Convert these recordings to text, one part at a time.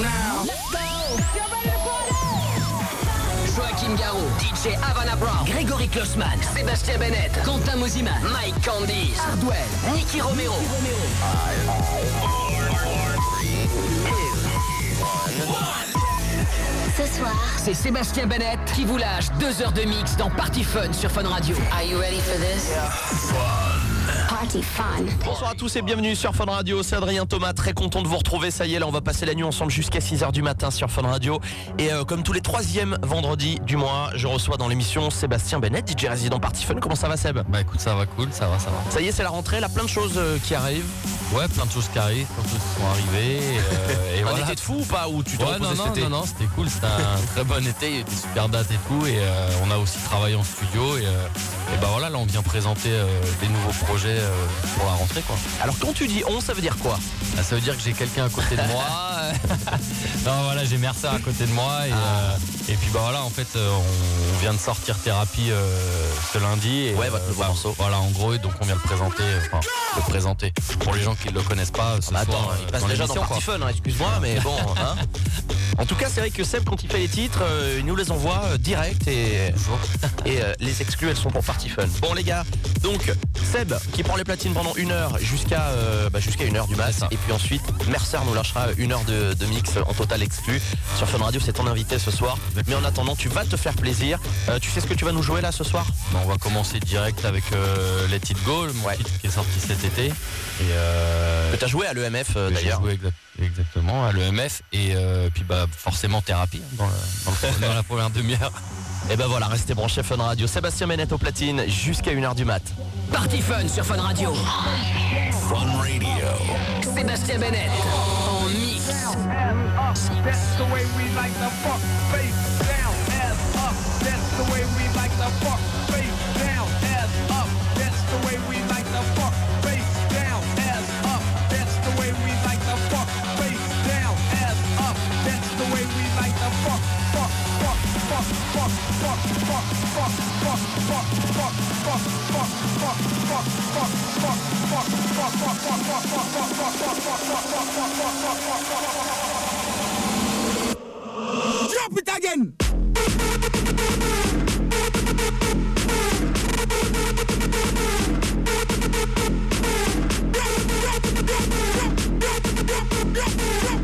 now. Joachim Garou, DJ Havana Brown, Grégory Klossman, Sébastien Bennett, Quentin Mosiman, Mike Candice, Hardwell, Nicky Romero. Ce soir, C'est Sébastien Bennett qui vous lâche deux heures de mix dans Party Fun sur Fun Radio. are you ready for this? Fun. Bonsoir à tous et bienvenue sur Fun Radio, c'est Adrien Thomas, très content de vous retrouver, ça y est là on va passer la nuit ensemble jusqu'à 6h du matin sur Fun Radio et euh, comme tous les troisièmes vendredis du mois, je reçois dans l'émission Sébastien Bennett, DJ résident Party Fun, comment ça va Seb? Bah écoute, ça va cool, ça va, ça va. Ça y est c'est la rentrée, là plein de choses euh, qui arrivent, Ouais, plein de choses qui arrivent, plein de choses qui sont arrivées. euh, et un voilà. été de fou ou pas ou tu te Ouais, non, non, non, non, c'était cool, c'était un très bon été, il y a eu des super dates et tout, et euh, on a aussi travaillé en studio, et, euh, et bah voilà, là on vient présenter euh, des nouveaux projets euh, pour la rentrée, quoi. Alors quand tu dis on, ça veut dire quoi? Ah, ça veut dire que j'ai quelqu'un à côté de moi. non, voilà, j'ai Mercer à côté de moi, et, euh, et puis bah voilà, en fait, euh, on, vient de sortir Thérapie euh, ce lundi. Et, Ouais, votre nouveau bah, morceau. Voilà, en gros, et donc on vient le présenter, euh, enfin, le présenter. Pour les gens qui ne le connaissent pas, ce Bah attends, soir, il euh, passe déjà dans Party. Fun, hein, excuse-moi, mais bon. hein. En tout cas, c'est vrai que Seb, quand il fait les titres, euh, il nous les envoie euh, direct et, et euh, les exclus, elles sont pour Party Fun. Bon, les gars, donc Seb qui prend les platines pendant une heure jusqu'à euh, bah, jusqu'à une heure du mat. C'est ça. Et puis ensuite, Mercer nous lâchera une heure de, de mix en total exclu. Sur Fun Radio, c'est ton invité ce soir. Mais en attendant, tu vas te faire plaisir. Euh, tu sais ce que tu vas nous jouer là ce soir? Bah, on va commencer direct avec euh, Let It Go, mon Ouais. titre qui est sorti cet été. Et euh, Que tu as joué à l'EMF euh, d'ailleurs. joué exact- exactement à l'EMF et puis bah forcément thérapie hein, dans, le- dans le- dans la première demi-heure. Et ben voilà, restez branchés Fun Radio. Sébastien Ménette au platine jusqu'à une heure du mat. Party Fun sur Fun Radio. Fun Radio. Sébastien Bennett en mix. That's the way we like to fuck. Face down, ass up. That's the way we like to fuck. Drop it again. Drop, drop, drop, drop, drop, drop, drop, drop.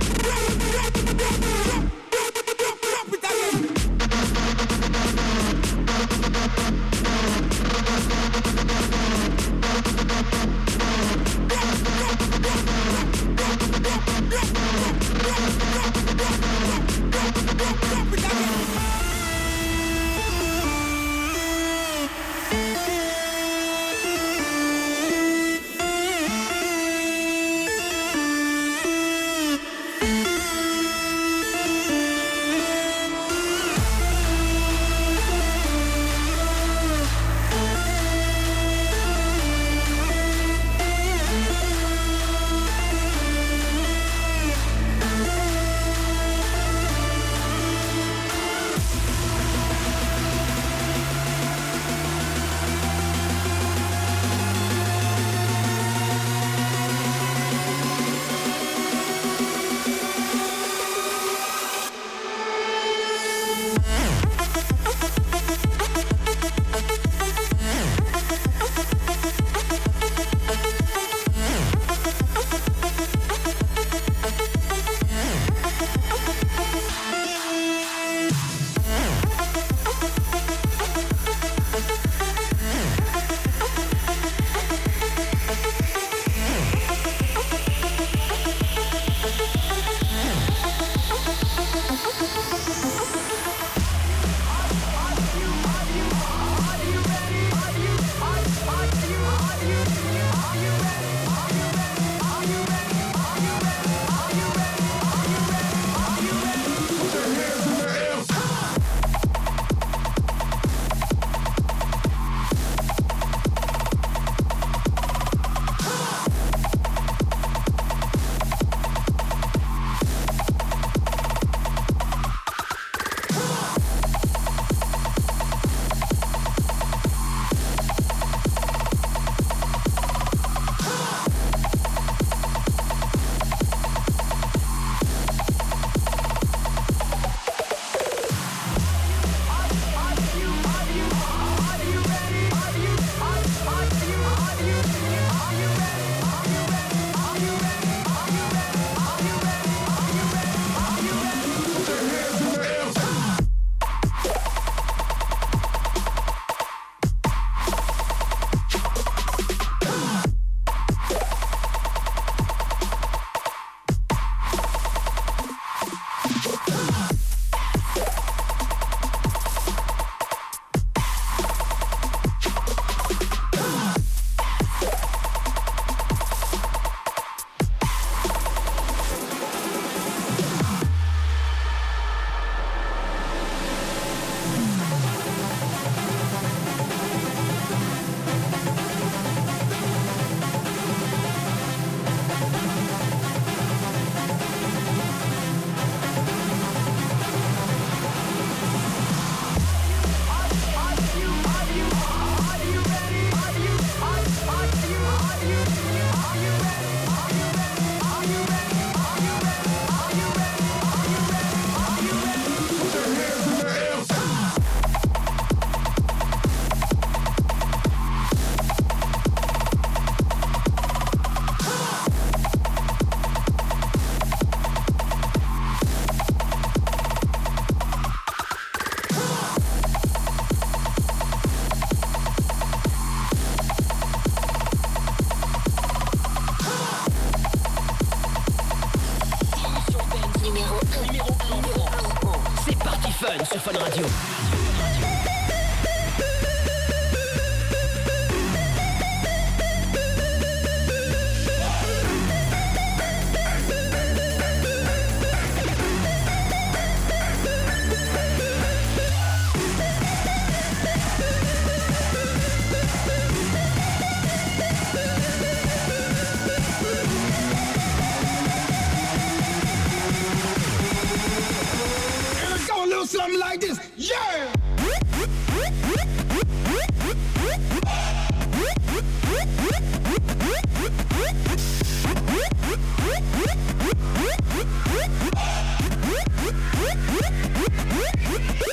Let's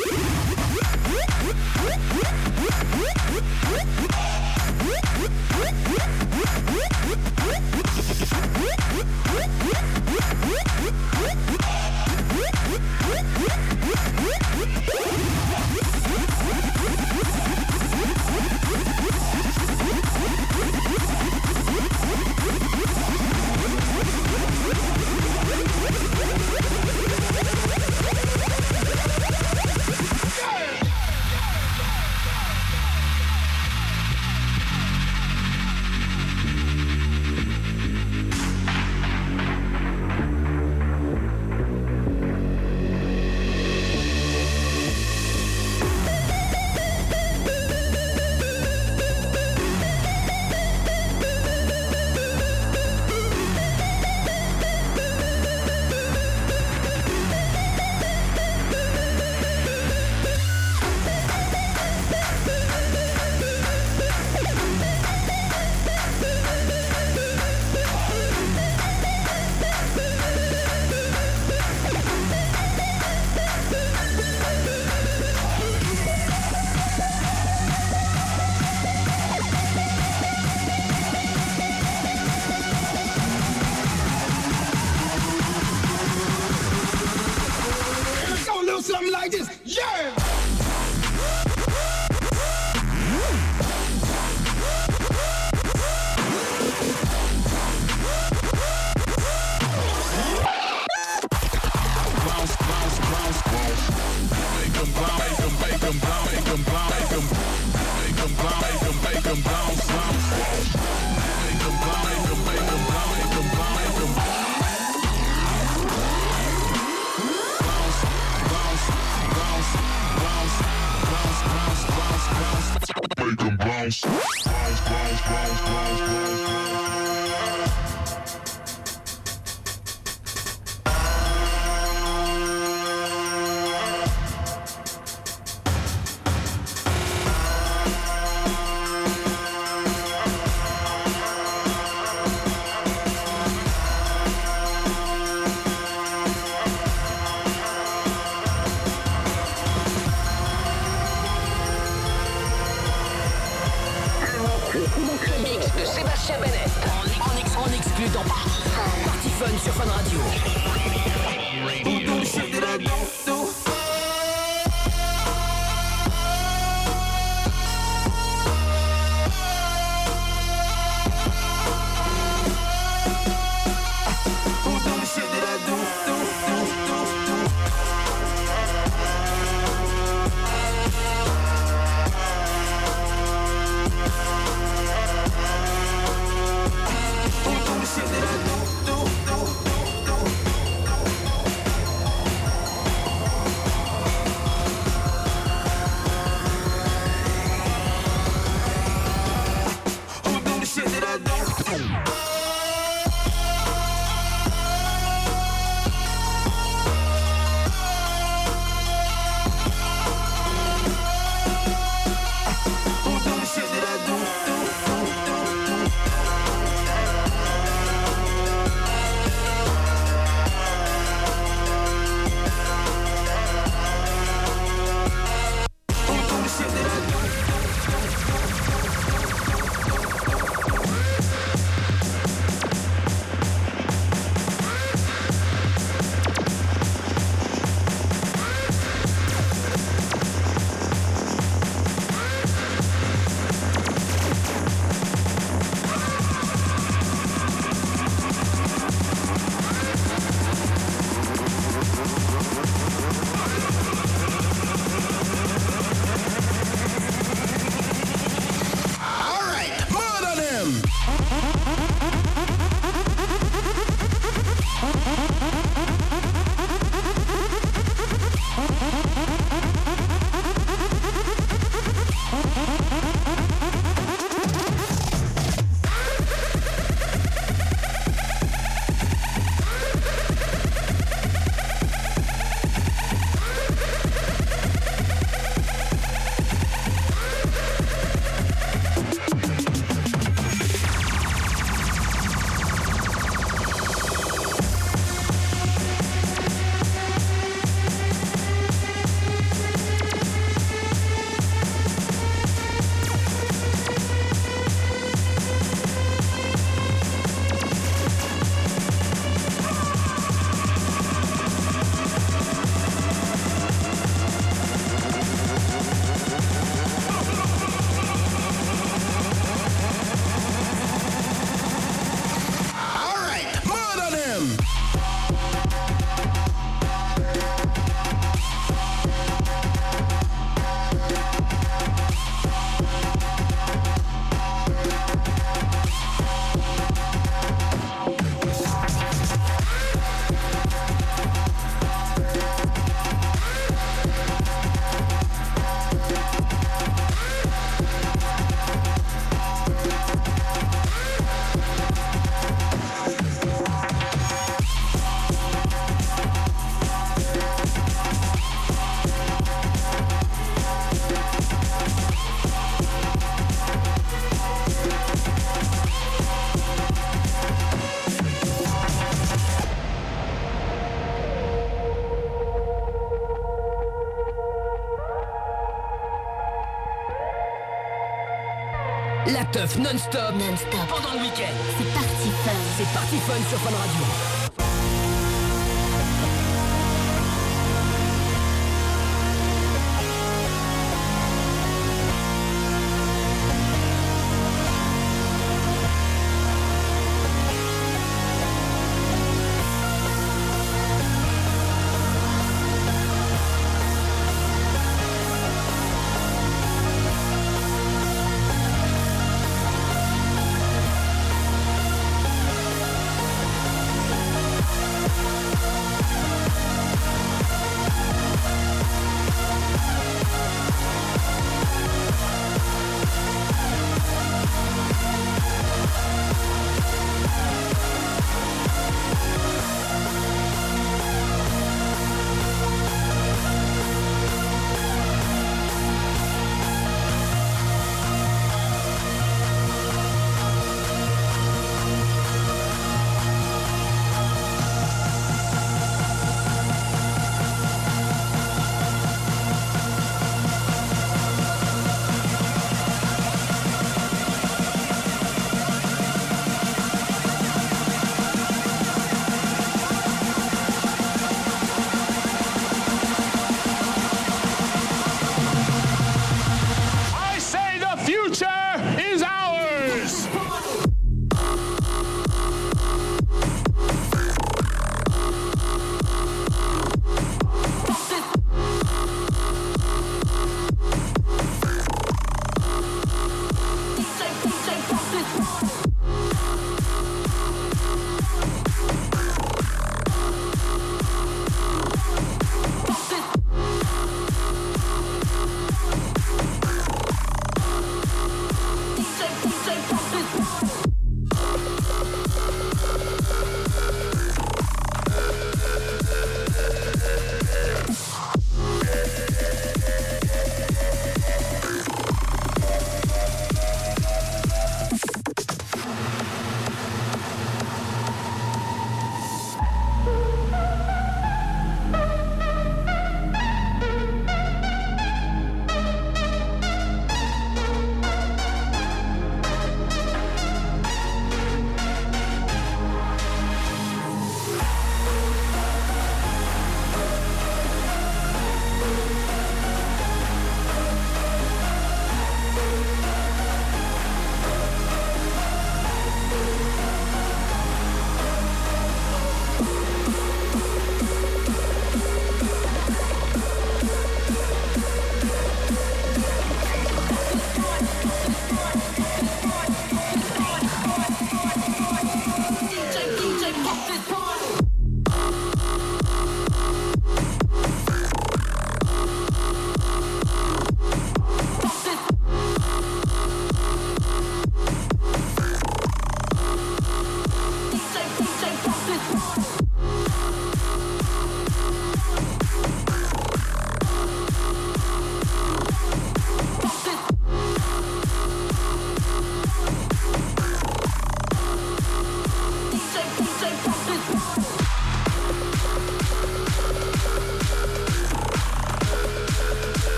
non-stop pendant le week-end. C'est parti fun. C'est parti fun sur Fun Radio.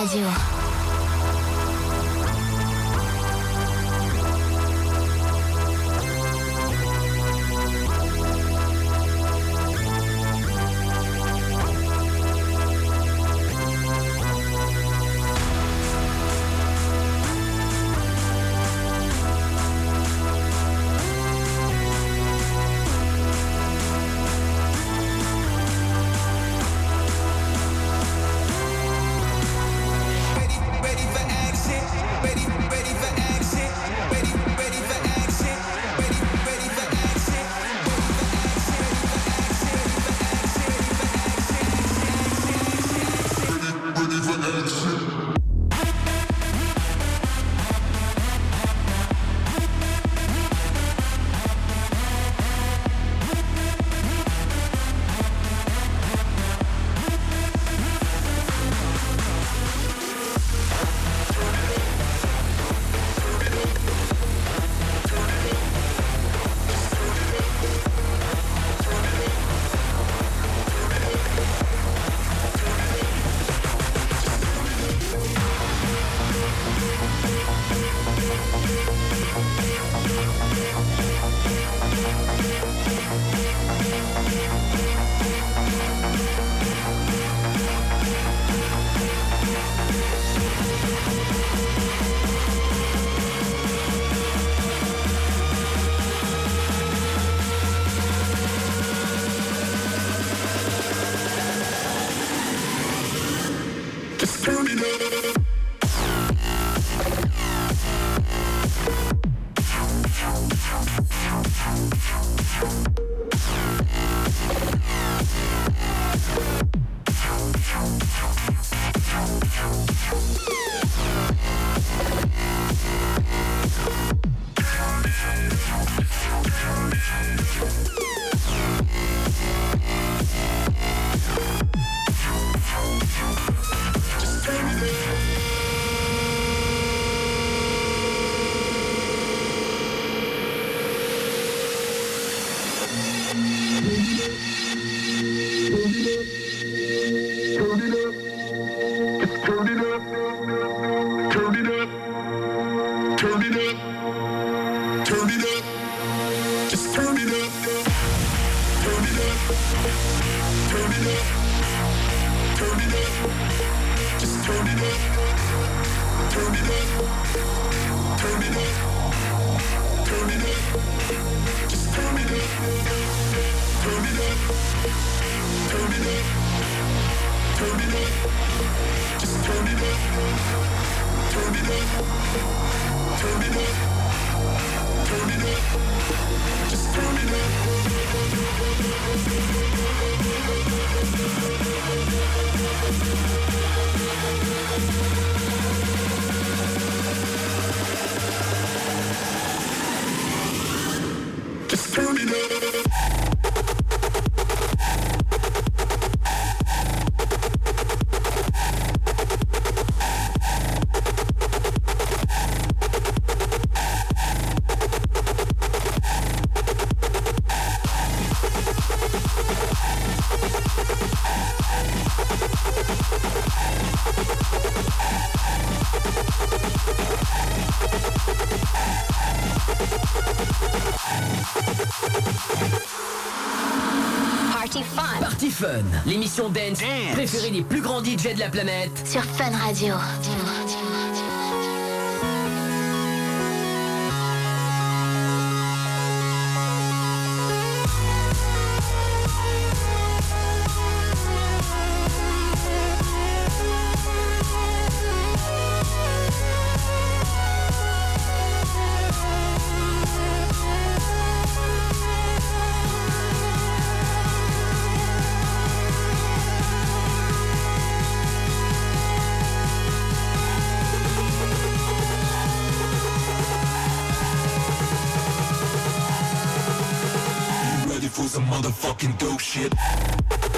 Sur Fun Radio. L'émission dance, préférée des plus grands DJ de la planète. sur Fun Radio. fucking dope shit.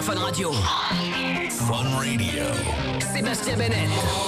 Fun Radio. Fun Radio. Sébastien Bennett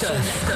Le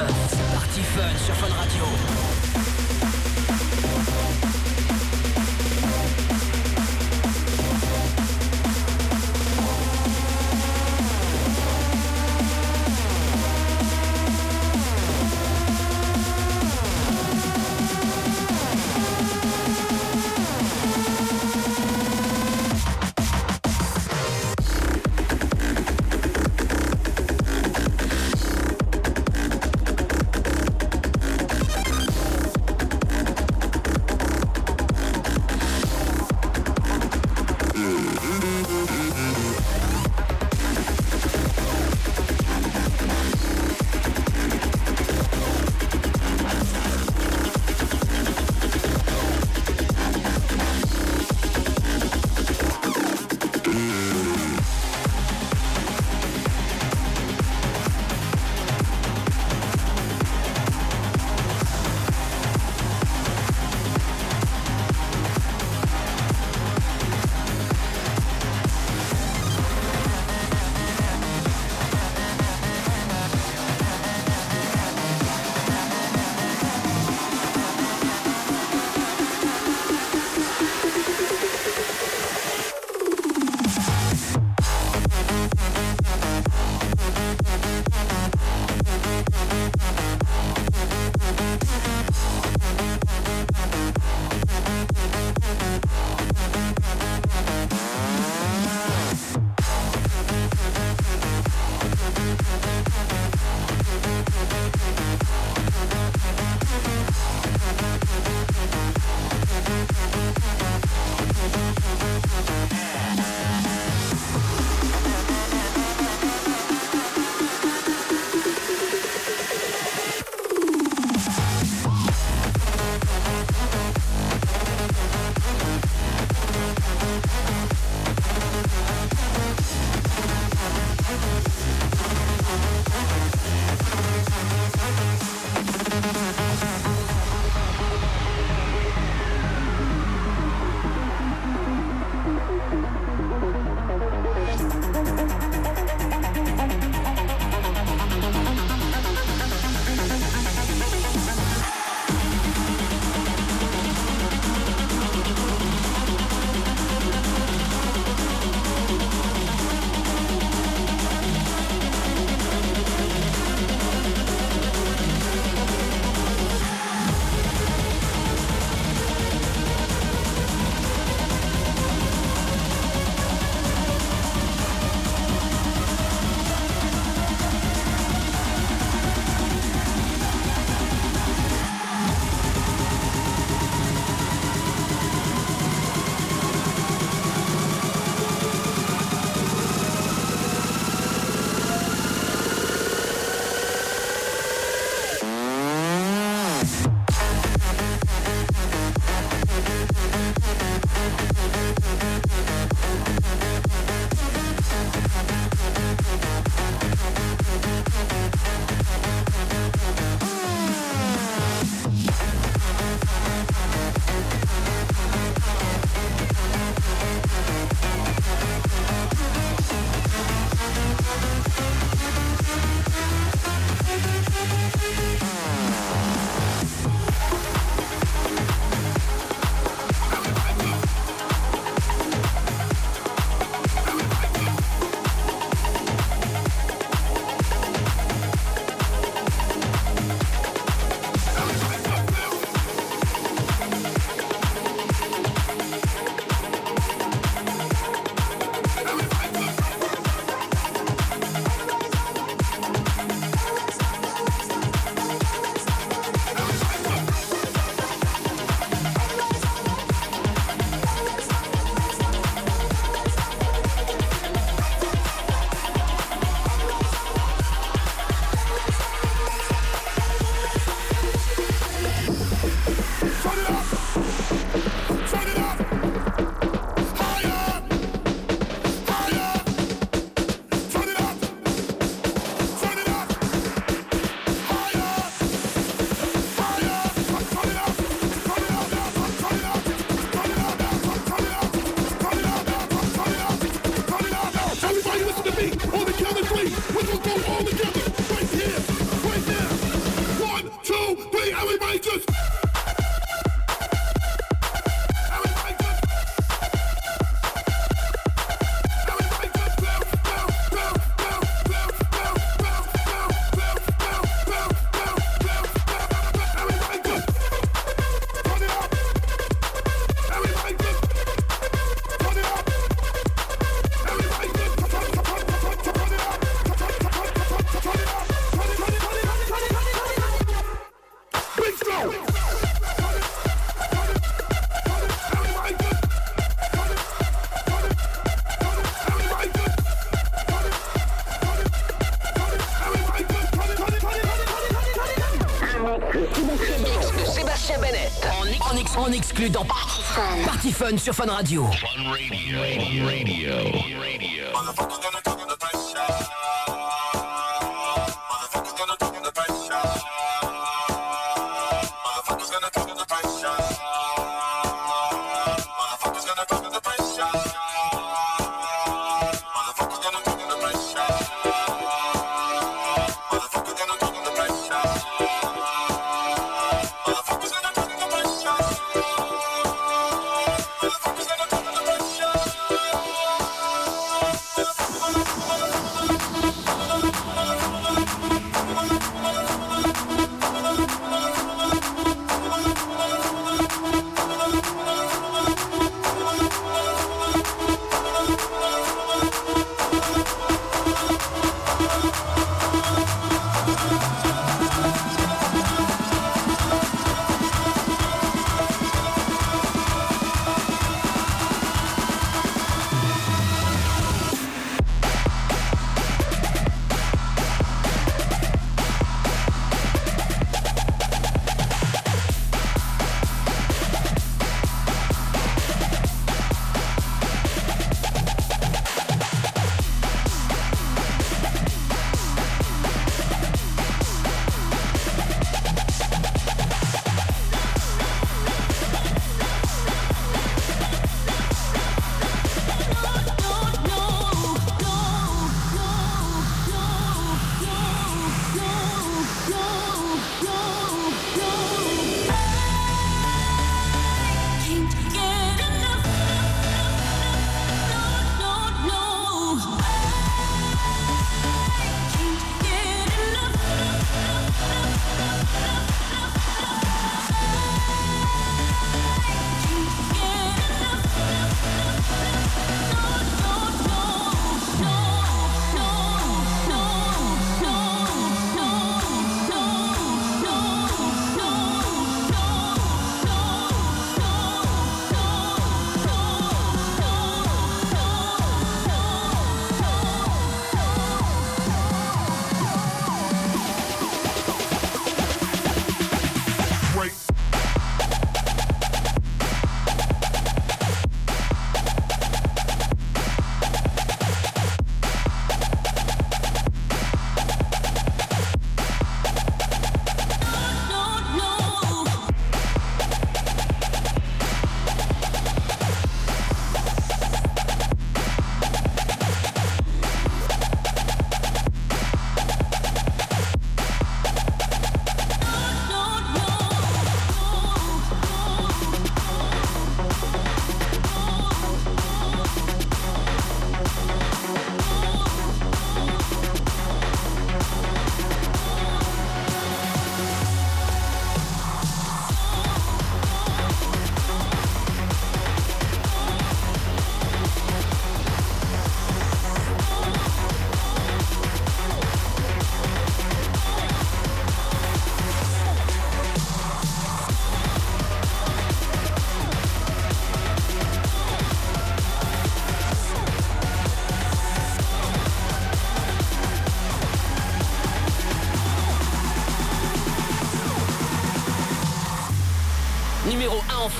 Fun sur Fun Radio. Fun Radio. Radio.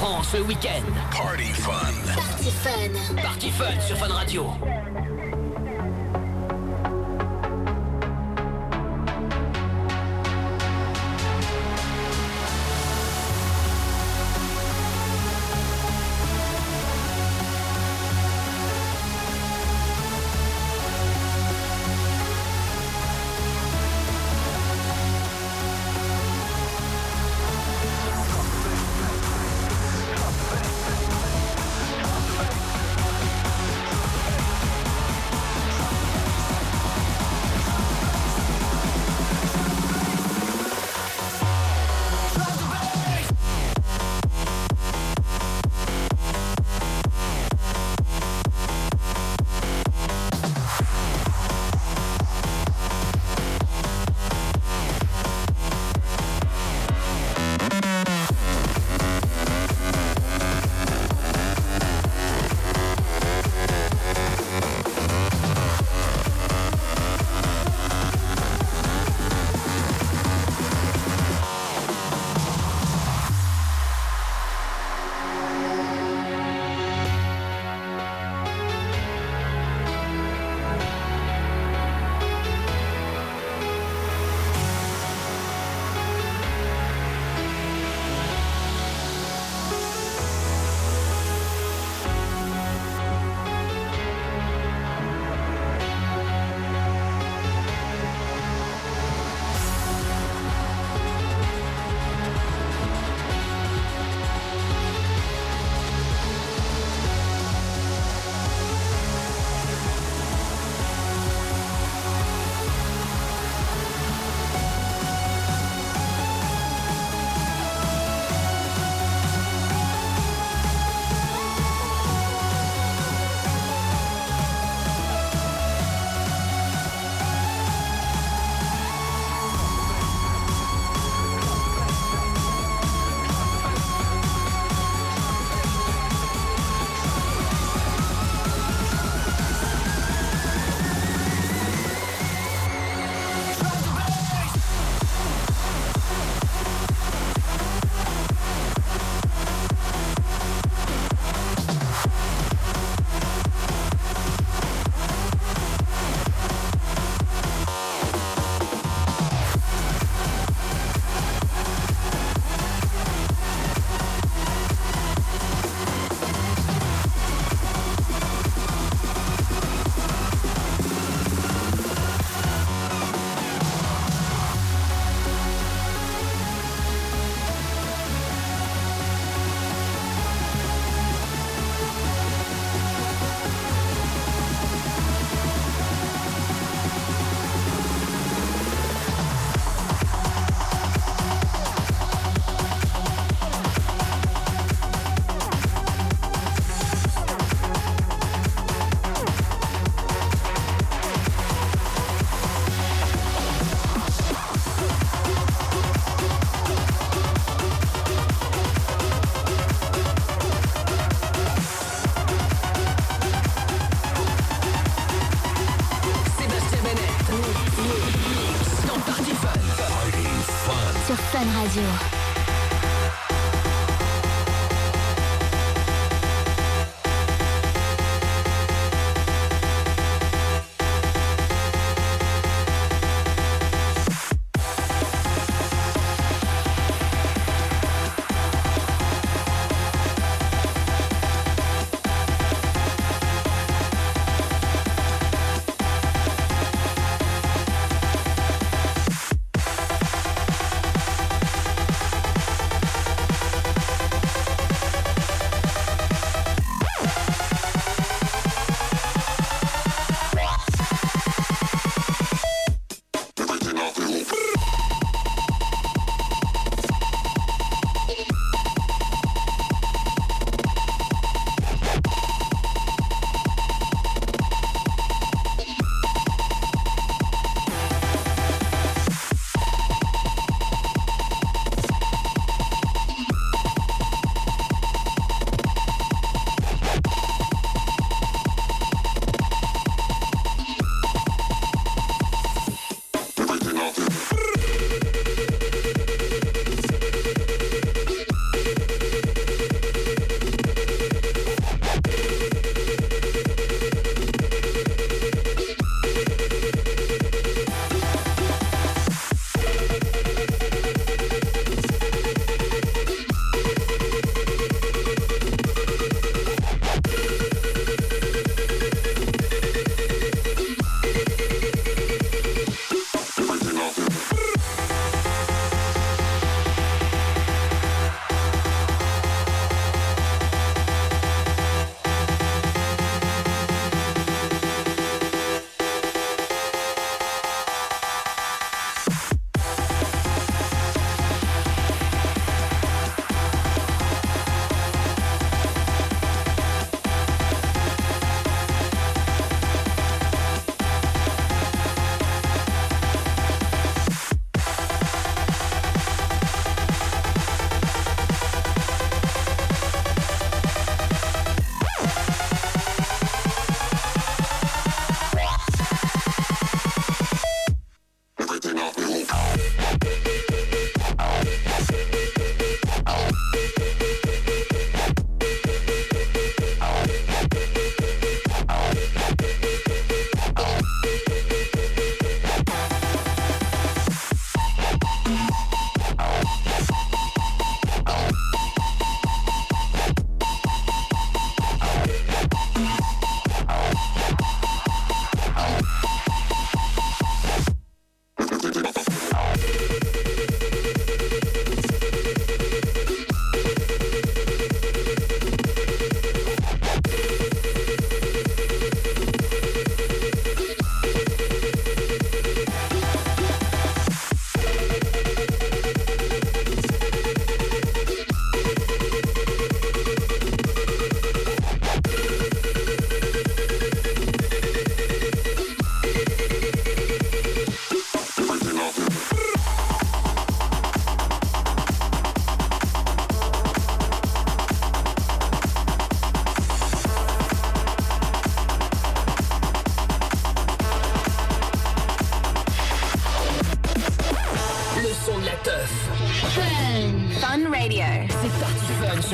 France le week-end. Party Fun. Party Fun. Party Fun sur Fun Radio.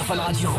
Fun sur Fun Radio.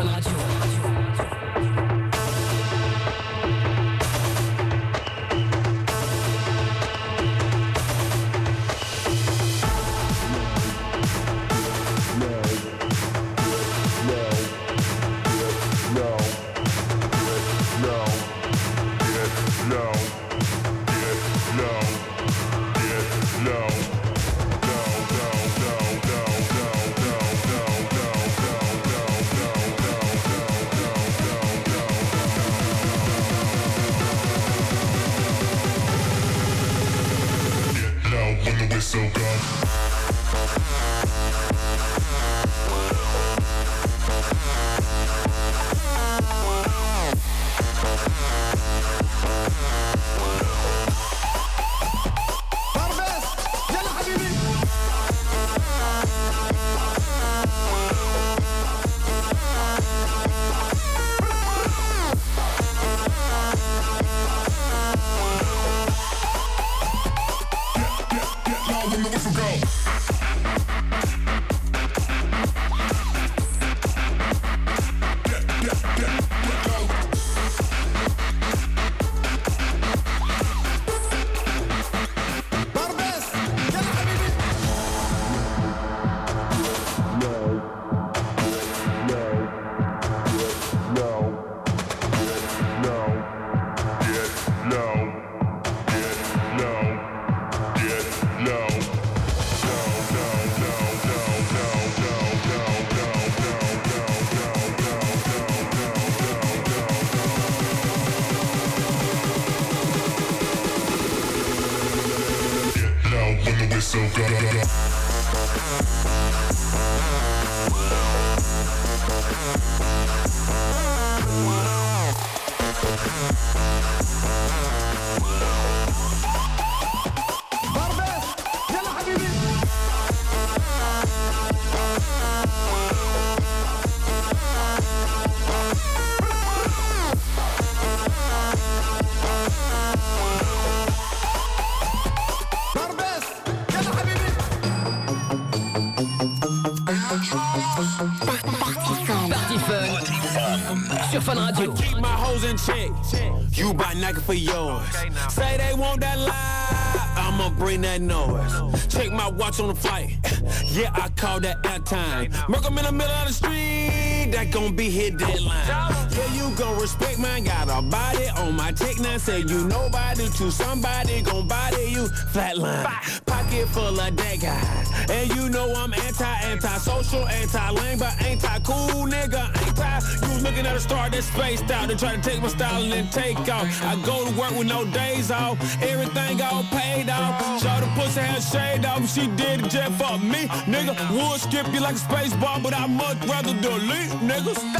Fun. Sur Fun Radio. Keep my hoes in check. You buy Nike for yours. Say they want that live, I'ma bring that noise. Check my watch on the flight. Yeah, I call that airtime. Merc 'em in the middle of the street, that gon' be hit deadline. Yeah, you gon' respect mine. Got a body on my tech now. Say you nobody to somebody gon' body you flatline. Pocket full of that guys. And you know I'm anti, anti-social, anti-lame, but anti-cool nigga. Anti, you was looking at a star that's spaced out. They try to take my style and then take off. I go to work with no days off. Everything all paid off. Show the pussy had shade off. She did it just for me. Nigga, would skip you like a space ball, but I much rather delete niggas.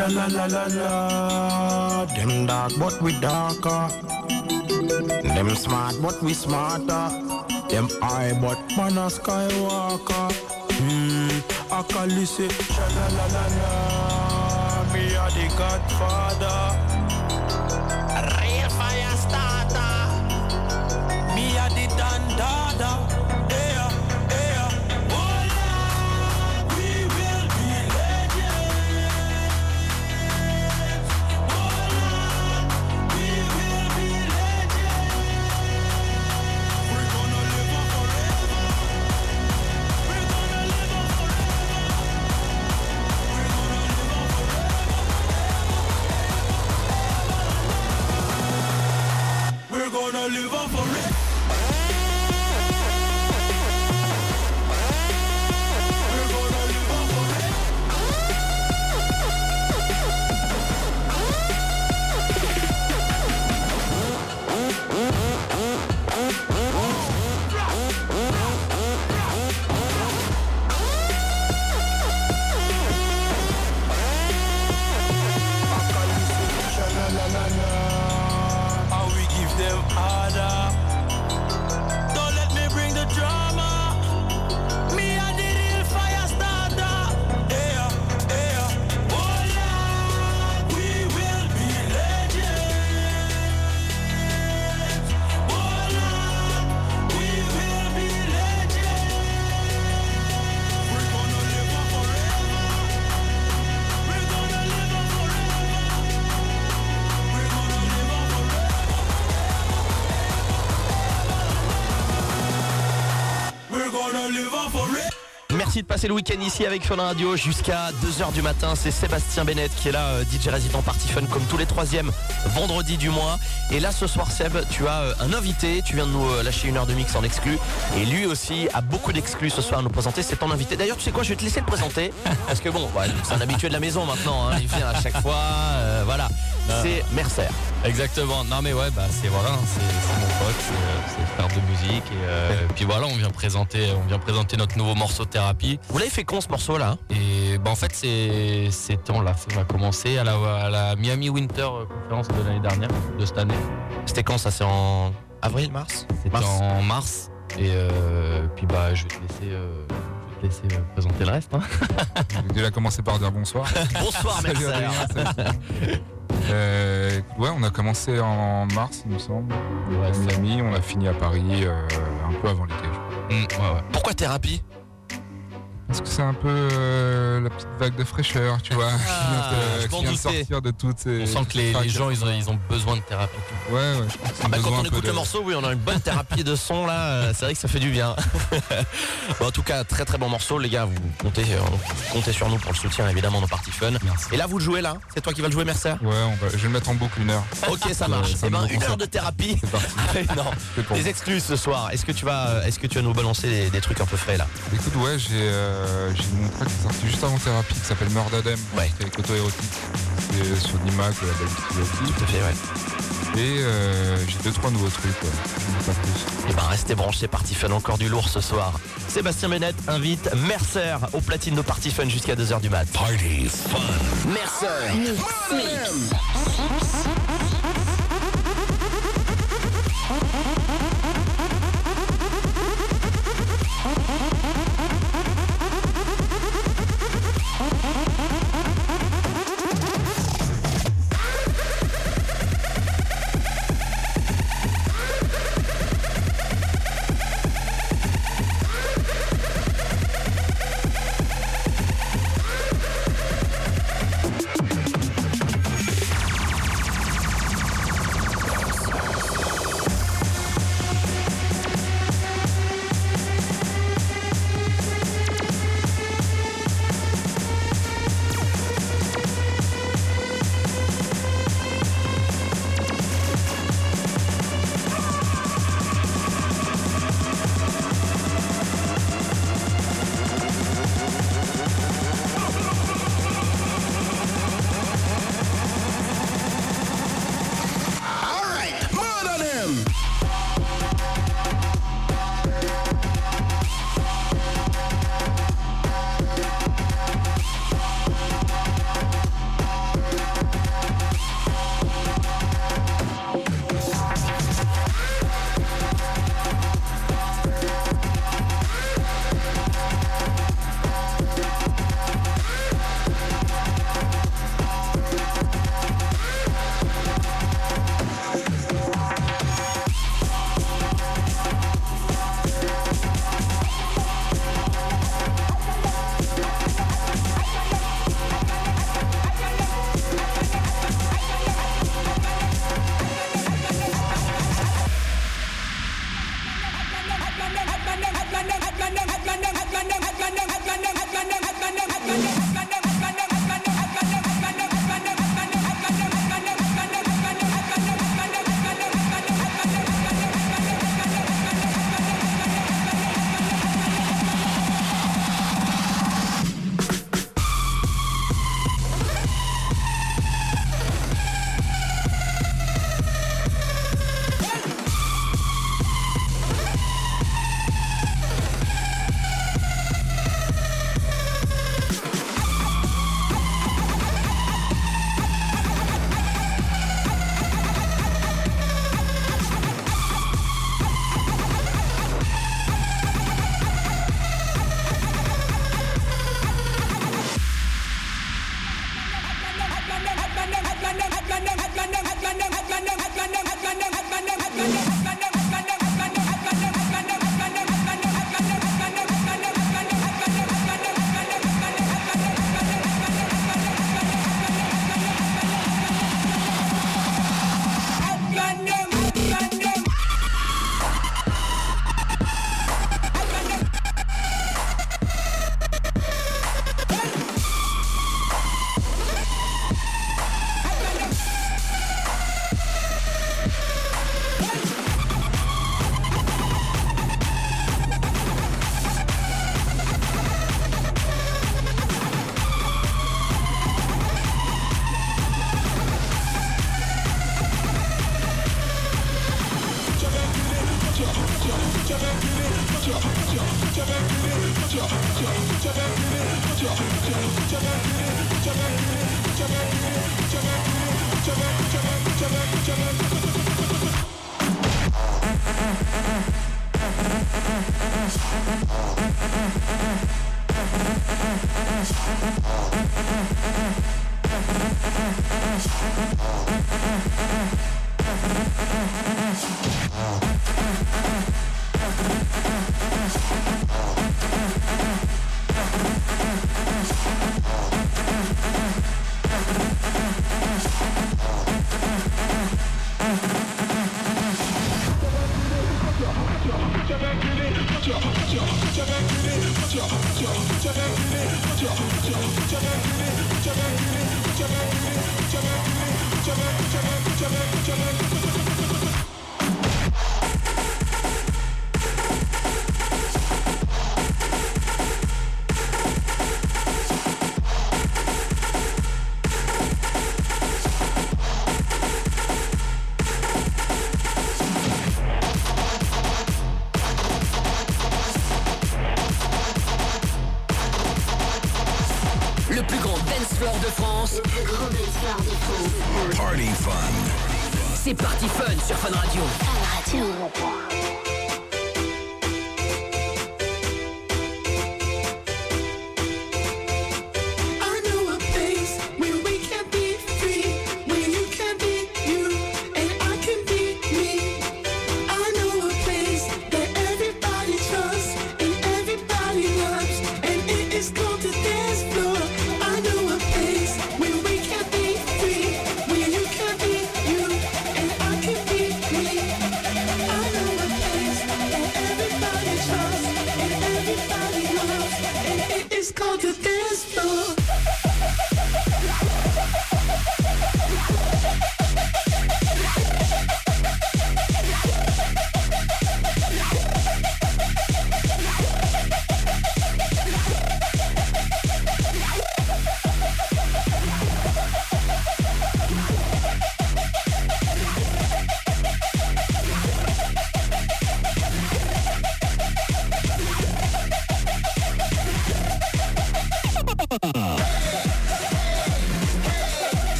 Sha la la la la. Them dark, but we darker. Them smart, but we smarter. Them high, but man a skywalker. Hmm, Akali say, sha la la la la. Me a the godfather. Merci de passer le week-end ici avec Fun Radio jusqu'à 2h du matin. C'est Sébastien Bennett qui est là, euh, DJ résident Party Fun comme tous les troisièmes vendredis du mois. Et là ce soir Seb, tu as euh, un invité, tu viens de nous euh, lâcher une heure de mix en exclu. Et lui aussi a beaucoup d'exclus ce soir à nous présenter, c'est ton invité. D'ailleurs tu sais quoi, je vais te laisser le présenter. Parce que bon, c'est un habitué de la maison maintenant, hein. il vient à chaque fois. euh, voilà, c'est Mercer. Exactement. Non mais ouais, bah c'est voilà, c'est c'est mon pote, c'est, euh, c'est frère de musique et euh, puis voilà, on vient présenter, on vient présenter notre nouveau morceau thérapie. Vous l'avez fait con ce morceau là hein Et bah en fait c'est c'était on l'a fait, on a commencé à la, à la Miami Winter conférence de l'année dernière, de cette année. C'était quand ça? C'est en avril, mars? C'était en mars et euh, puis bah je vais te laisser, euh, laisser euh, présenter le reste. hein. Je vais déjà commencer par dire bonsoir. Bonsoir Salut Ouais, on a commencé en mars, il me semble. Ouais, on a fini à Paris euh, un peu avant l'été. Mm, ouais, ouais. Pourquoi thérapie? Parce que c'est un peu euh, la petite vague de fraîcheur, tu vois, Ah, qui vient, de- qui vient de doutais. sortir de toutes ces. On sent que les, gens ils ont, ils ont besoin de thérapie. Ouais, ouais, je pense que c'est Ah bah quand on écoute de- le morceau, oui, on a une bonne thérapie de son là, euh, c'est vrai que ça fait du bien. Bon, en tout cas, très très bon morceau, les gars, vous comptez, euh, vous comptez sur nous pour le soutien évidemment nos parties fun. Merci. Et là, vous le jouez là C'est toi qui vas le jouer, Mercer Ouais, on va... je vais le mettre en boucle une heure. Ok, ça marche. c'est Eh ben, un une heure de thérapie. C'est parti. non, C'est pour les exclus ce soir. Est-ce que tu vas, est-ce que tu vas nous balancer des, des trucs un peu frais là? Écoute, ouais, j'ai euh, euh, j'ai mon track qui est sorti juste avant Thérapie qui s'appelle Murdadem ouais. avec l'auto-érotique. C'est sur Nima que la belle Tout à fait, ouais. Et euh, j'ai deux trois nouveaux trucs. Pas plus. Et ben restez branchés, Party Fun encore du lourd ce soir. Sébastien Bennett invite Mercer au platine de Party Fun jusqu'à 2h du mat. Party Fun. Mercer. Mix. Mix.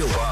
Sur Fun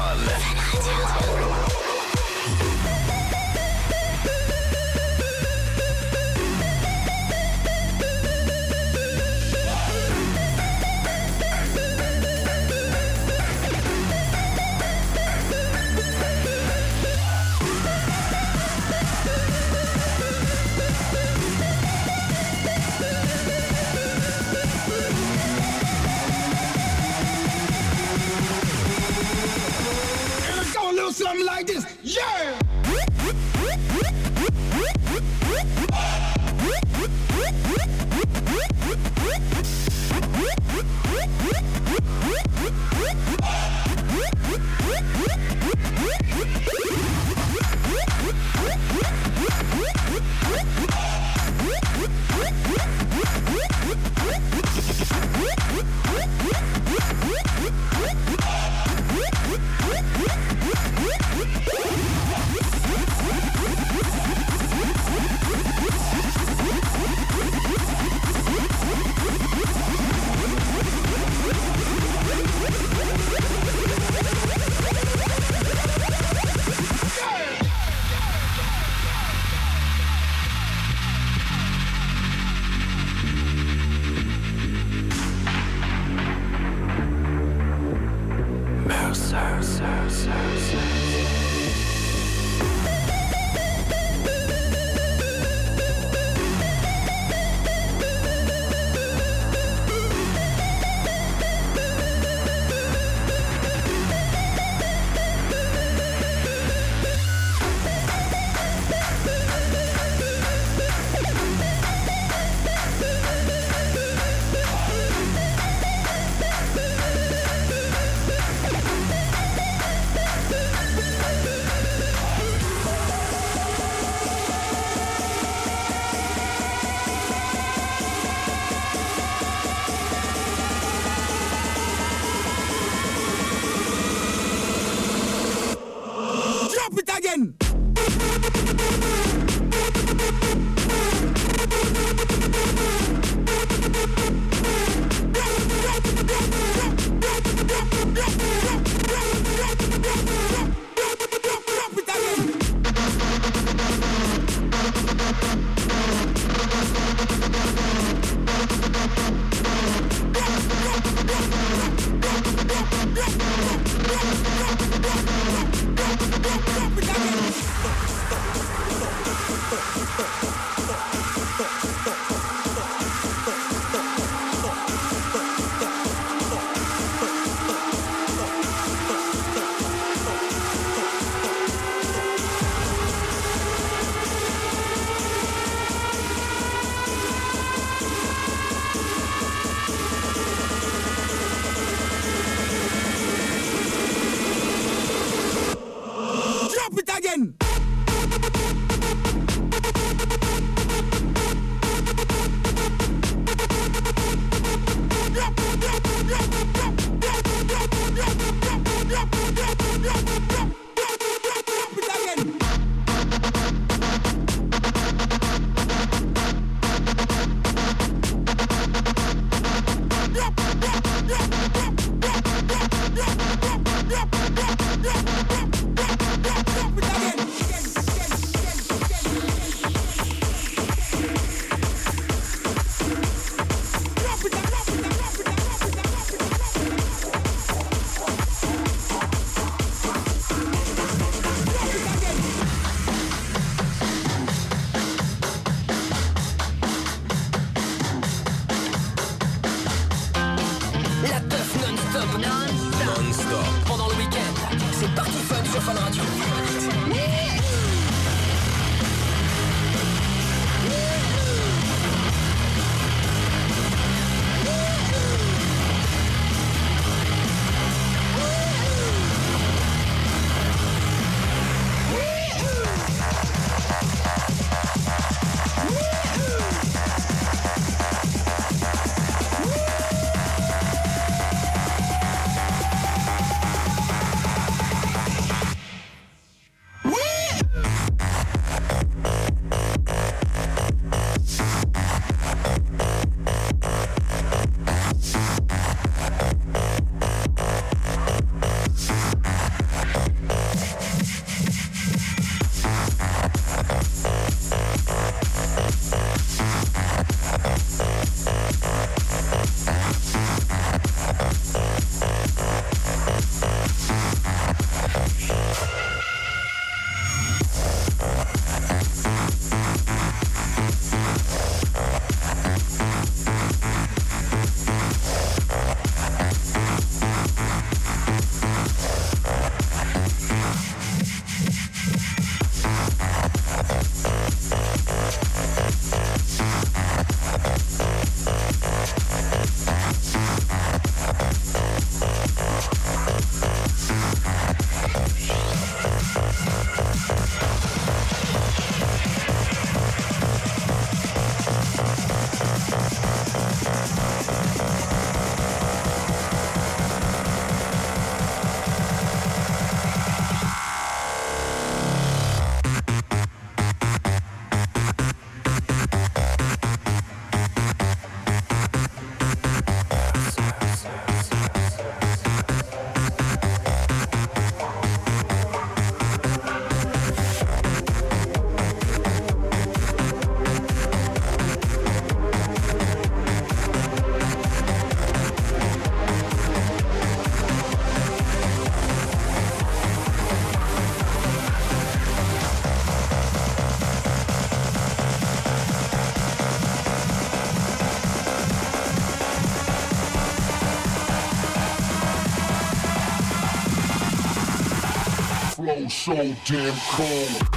so damn cold.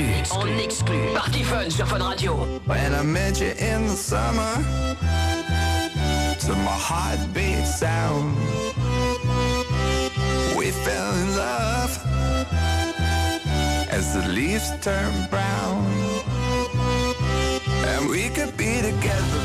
Exclu, en exclu. Party Fun sur Fun Radio. When I met you in the summer, to my heartbeat sound, we fell in love as the leaves turn brown, and we could be together,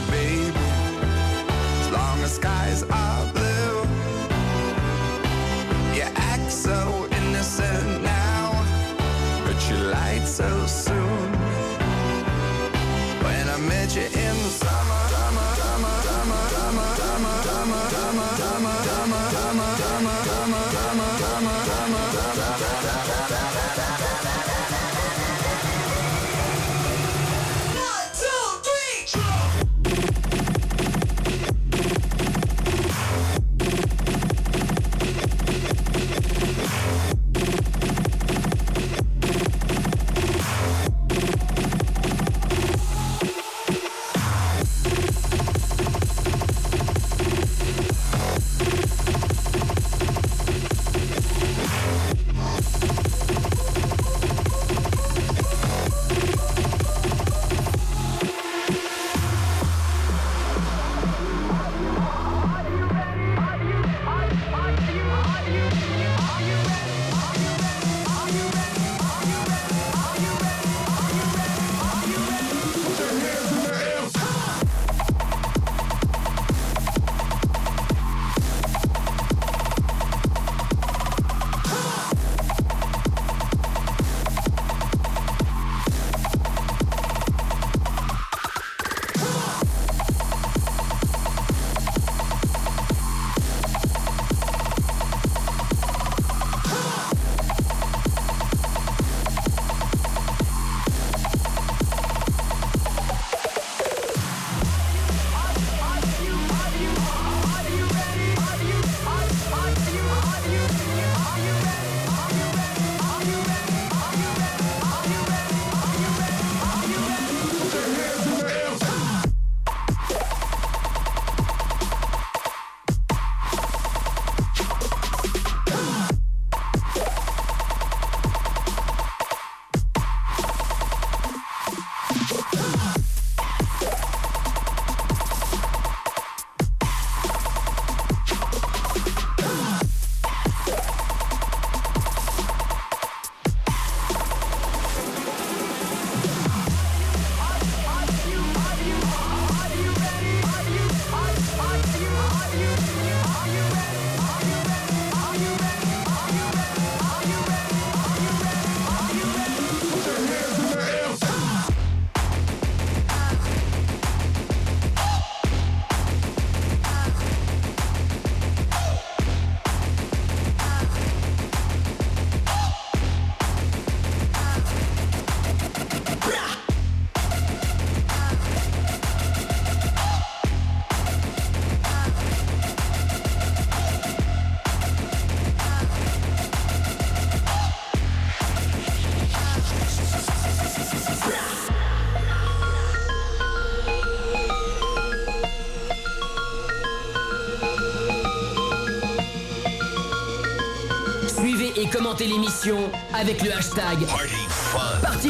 Commentez l'émission avec le hashtag Party Fun. Party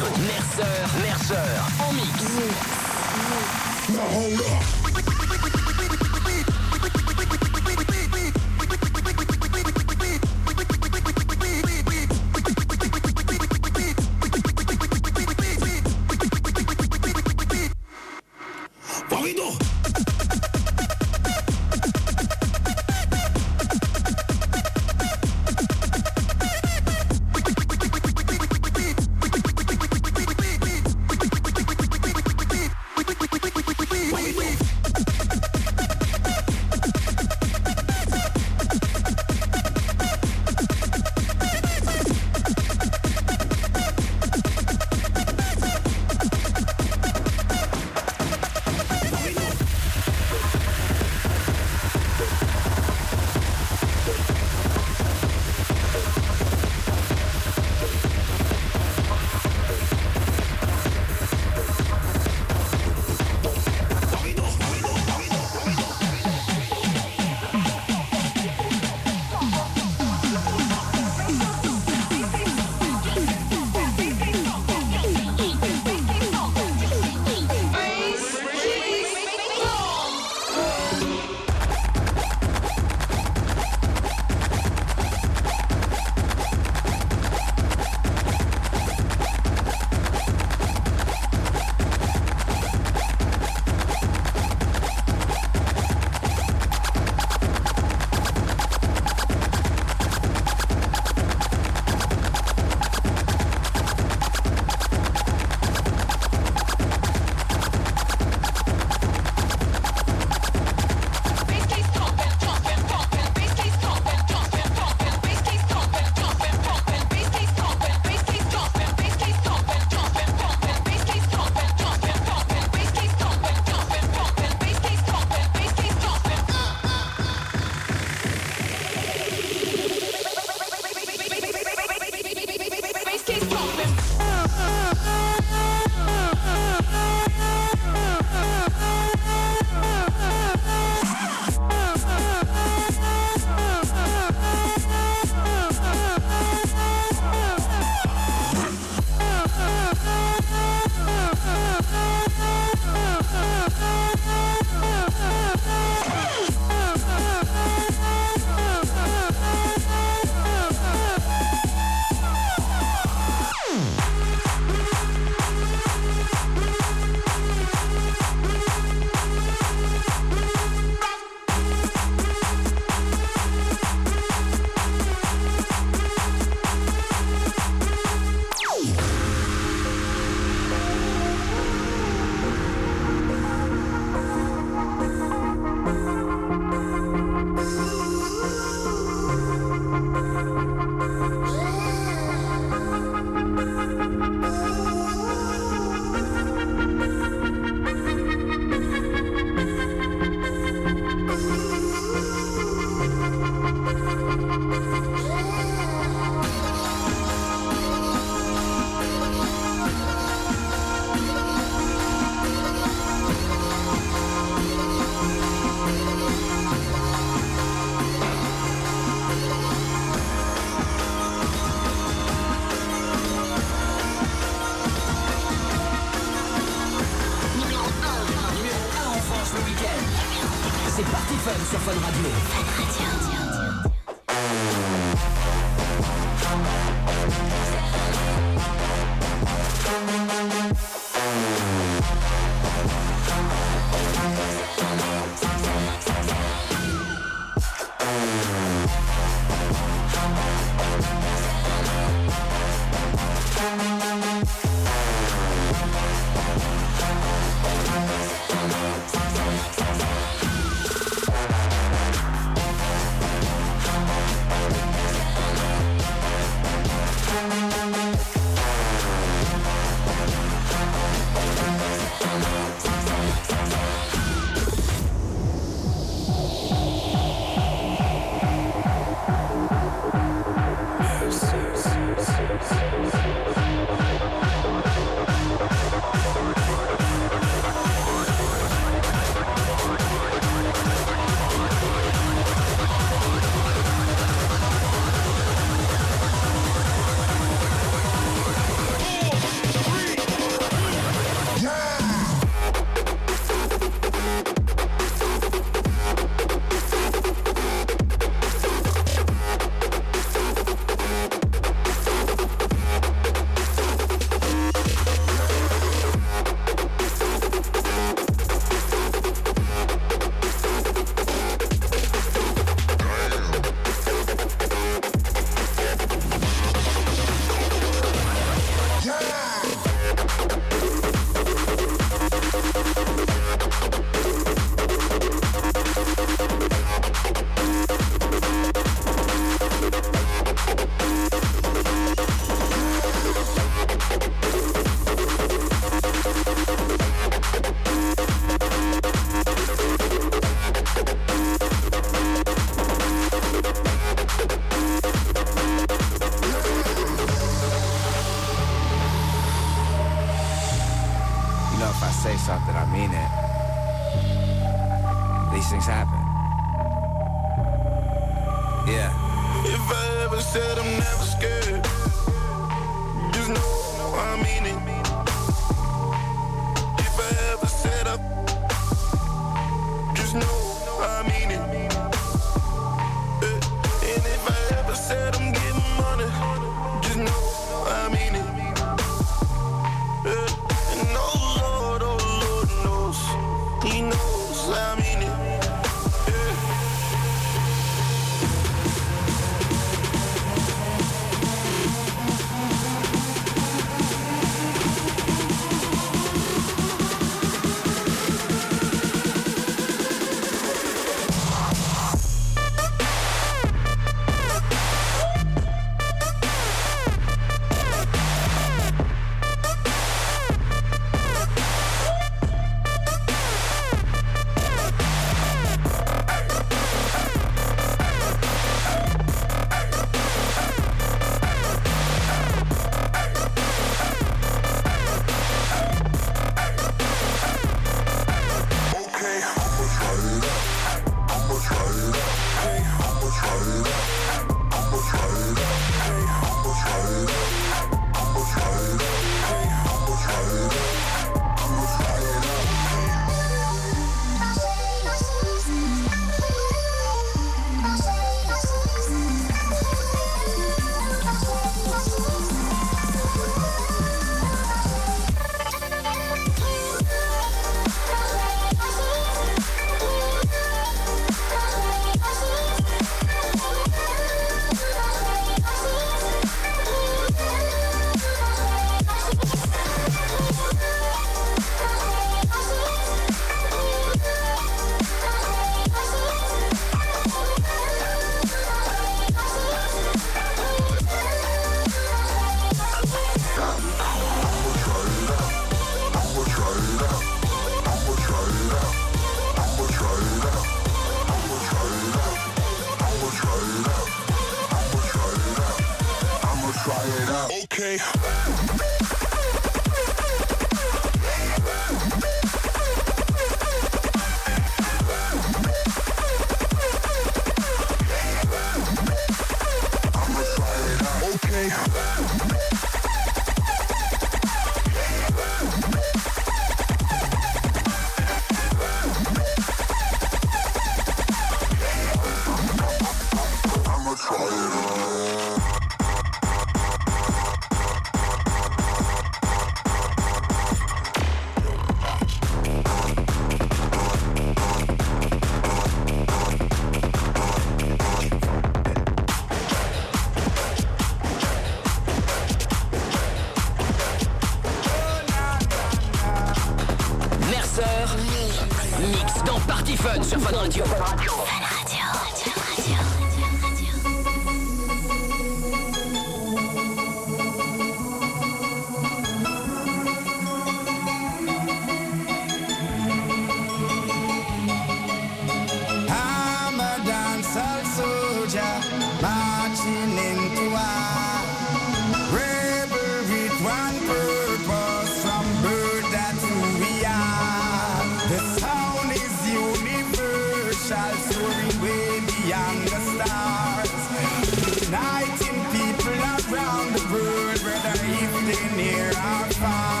our fire.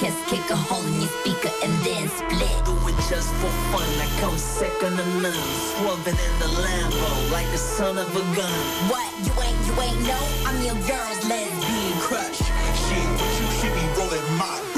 chest, kick a hole in your speaker, and then split. Do it just for fun, I come second to none. Swerving in the Lambo like the son of a gun. What? You ain't, you ain't no. I'm your girl's lesbian crush. She, she, she be rolling my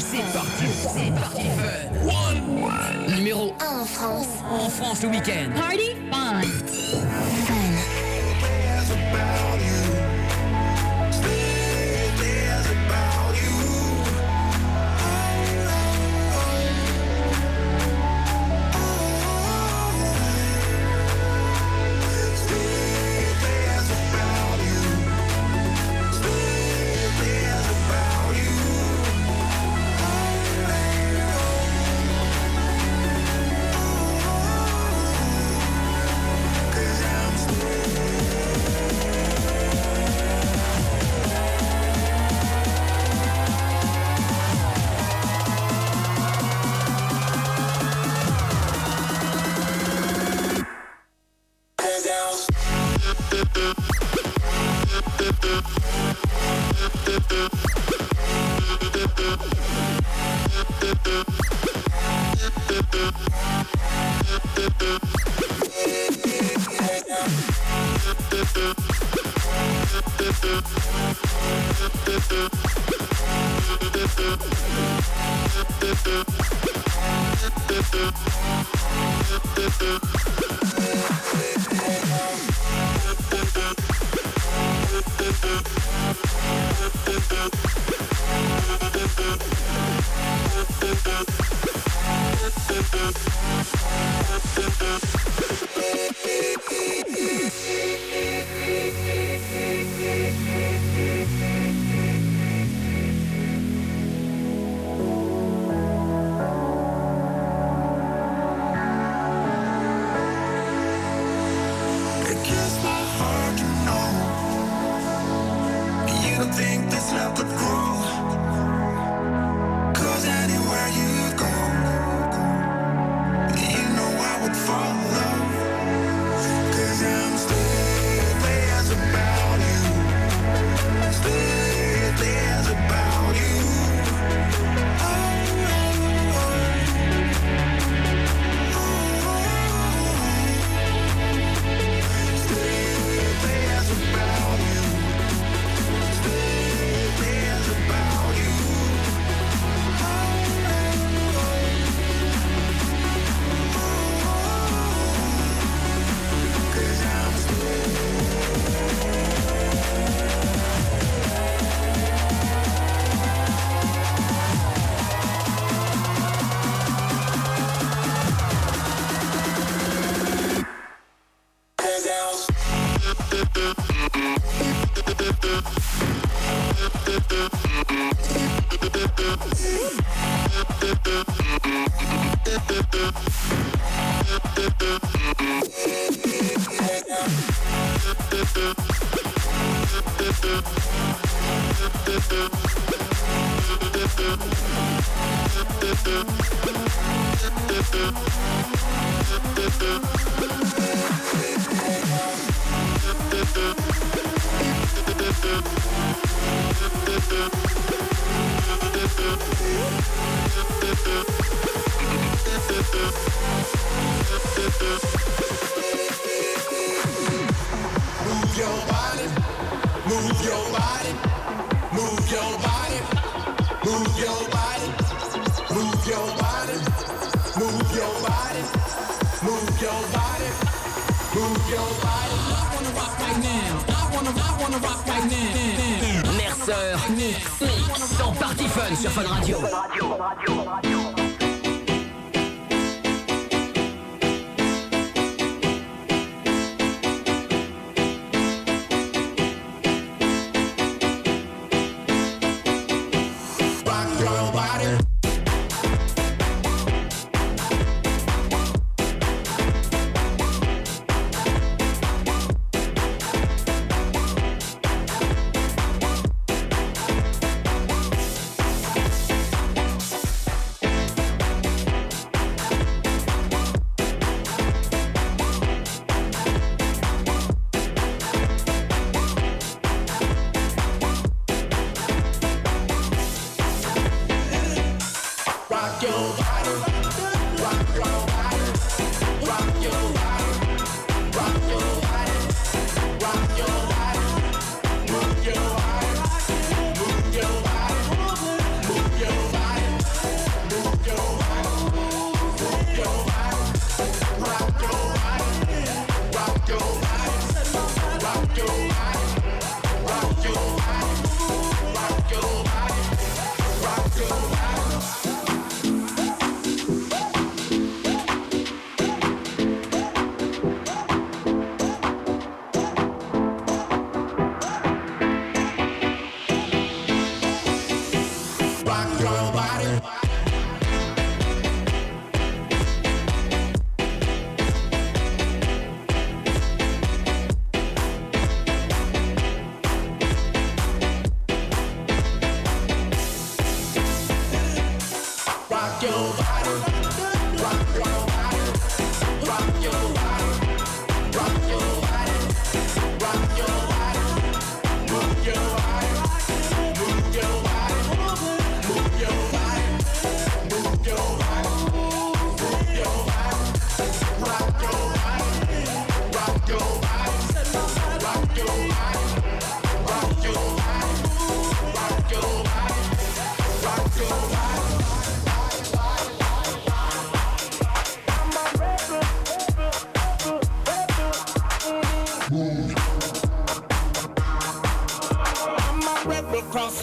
c'est parti, c'est parti fun. One. Numéro 1 en France. En France le week-end.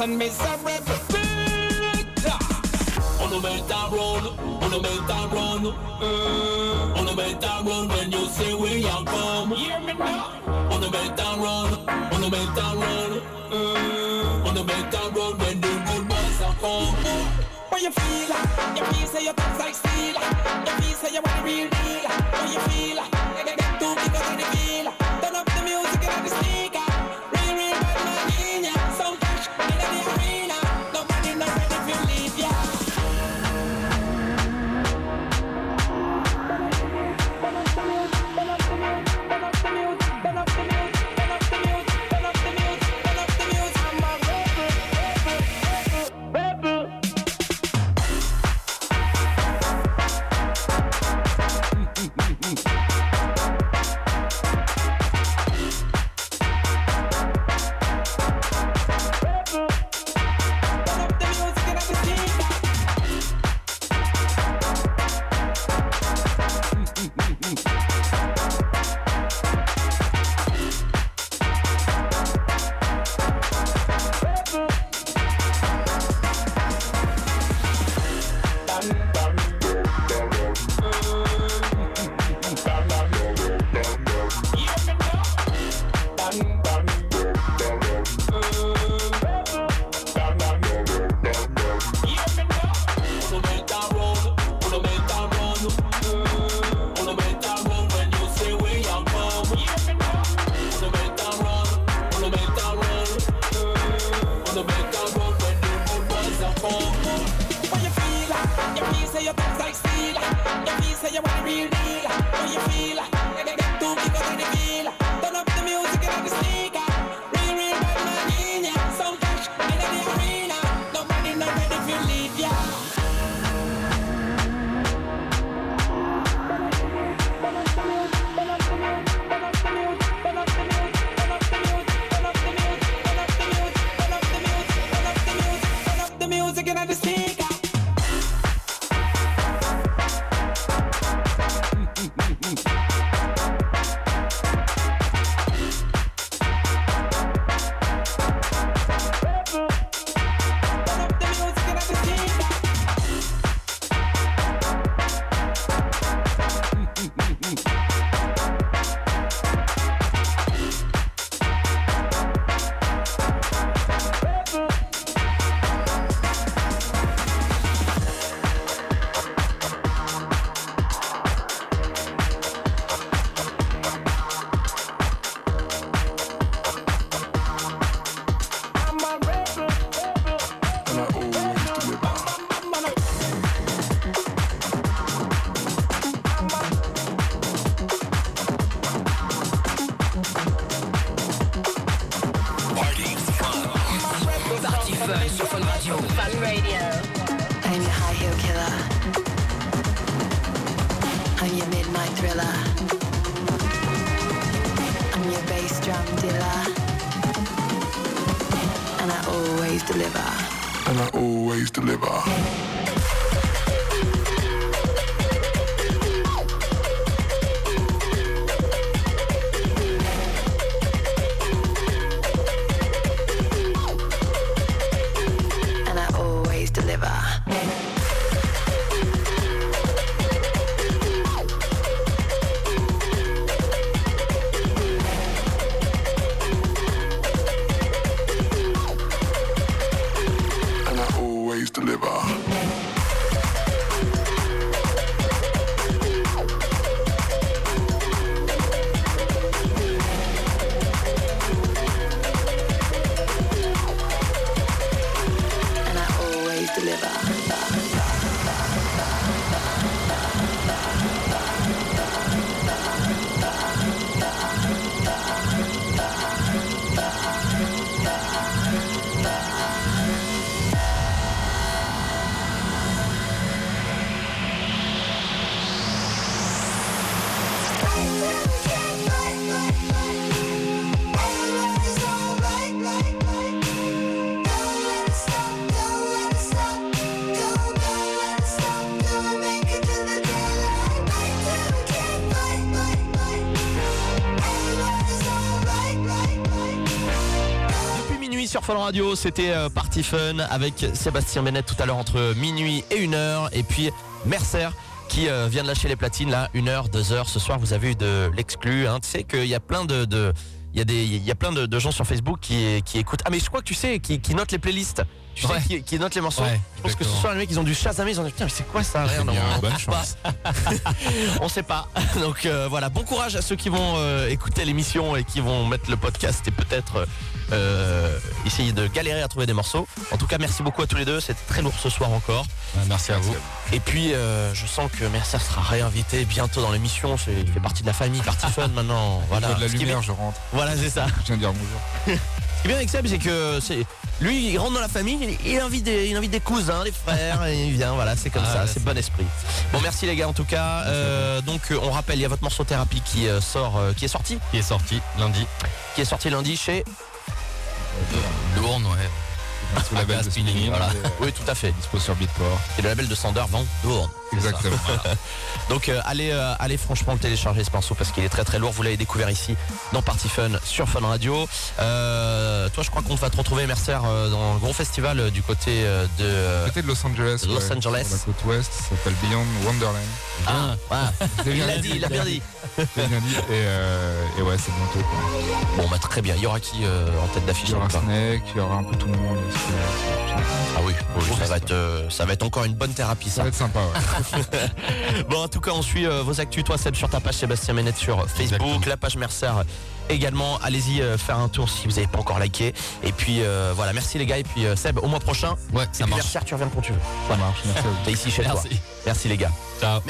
and miserable victor. On augmente and run, on augmente and run, eh. on augmente and run when you say we are come. Hear me now. On augmente and run, on augmente and run, eh. on augmente and run when the good boys are come. What you feel? You feel say your thoughts like steel. You feel say you want a real deal. What you feel? Radio. Fun Radio. I'm your high heel killer. I'm your midnight thriller. I'm your bass drum dealer. And I always deliver. And I always deliver. Radio, c'était euh, Party Fun avec Sébastien Bennett tout à l'heure entre minuit et 1h. Et puis Mercer qui euh, vient de lâcher les platines là, 1h, 2h. Ce soir, vous avez eu de l'exclu. Hein. Tu sais qu'il y a plein de. de- il y a, des, il y a plein de, de gens sur Facebook qui, qui écoutent. Ah mais je crois que tu sais, qui, qui notent les playlists. Tu sais, qui, qui notent les morceaux. Ouais, je pense que ce soir, les mecs, ils ont dû chasamer. Ils ont dit putain, mais c'est quoi ça Rien, on- bonne on- chance. on sait pas. Donc euh, voilà, bon courage à ceux qui vont euh, écouter l'émission et qui vont mettre le podcast et peut-être euh, essayer de galérer à trouver des morceaux. En tout cas, merci beaucoup à tous les deux. C'était très lourd ce soir encore. merci à vous. Et puis, euh, je sens que Mercer sera réinvité bientôt dans l'émission. C'est- Il fait partie de la famille, Party Fun maintenant. Voilà. De la Ce qui est lumière, je rentre. Voilà, c'est ça. Je viens de dire bonjour. Ce qui est bien avec Seb, c'est que c'est lui, il rentre dans la famille, il, invite des, il invite des cousins, des frères, et il vient. Voilà, c'est comme Ah, ça, c'est bon esprit. Bon, merci les gars en tout cas. Euh, donc, euh, on rappelle, il y a votre morceau thérapie qui sort, qui est sorti, Qui est sorti lundi. qui est sorti lundi chez. Lourdes, ouais. Sous la belle de Spinning, voilà. et, Oui, tout à fait. Dispo sur Beatport. C'est le label de Sander Van Doorn. Exactement. Donc euh, allez, euh, allez franchement télécharger ce morceau parce qu'il est très très lourd. Vous l'avez découvert ici dans Party Fun sur Fun Radio. Euh, toi, je crois qu'on va te retrouver, Mercer, dans le gros festival du côté de. Côté de Los Angeles. Los ouais, Angeles. Sur la côte ouest, ça s'appelle Beyond Wonderland. Ah. J'ai il bien l'a dit, il l'a bien dit. J'ai bien dit. Et, et ouais, c'est bientôt. quoi. Bon, bah très bien. Il y aura qui en tête d'affiche Il y aura Snake, il y aura un peu tout le monde. Ah oui, oui, ça, va être, ça va être encore une bonne thérapie Ça ça. va être sympa, ouais. Bon, en tout cas, on suit euh, vos actus, toi Seb, sur ta page Sébastien Ménette sur Facebook, Exactement. la page Mercer également. Allez-y euh, faire un tour si vous n'avez pas encore liké. Et puis euh, voilà, merci les gars. Et puis Seb, au mois prochain. Ouais, ça marche. Mercer, tu reviens quand tu veux. Ça marche, merci. T'es ici chez toi. Merci les gars. Ciao.